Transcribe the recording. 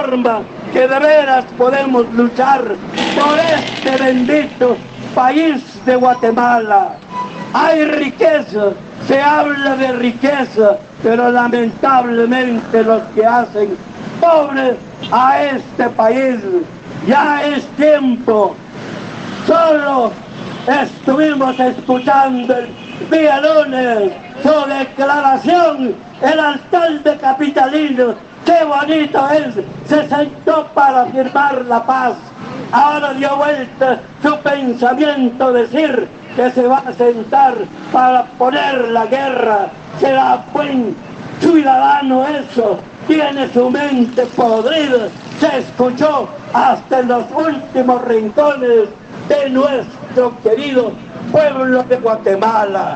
forma que de veras podemos luchar por este bendito país de Guatemala. Hay riqueza, se habla de riqueza, pero lamentablemente los que hacen pobre a este país. Ya es tiempo. Solo estuvimos escuchando el día su declaración, el alcalde capitalino, qué bonito es, se sentó para firmar la paz. Ahora dio vuelta su pensamiento, decir que se va a sentar para poner la guerra. Será buen ciudadano eso, tiene su mente podrida, se escuchó hasta en los últimos rincones de nuestro querido pueblo de Guatemala.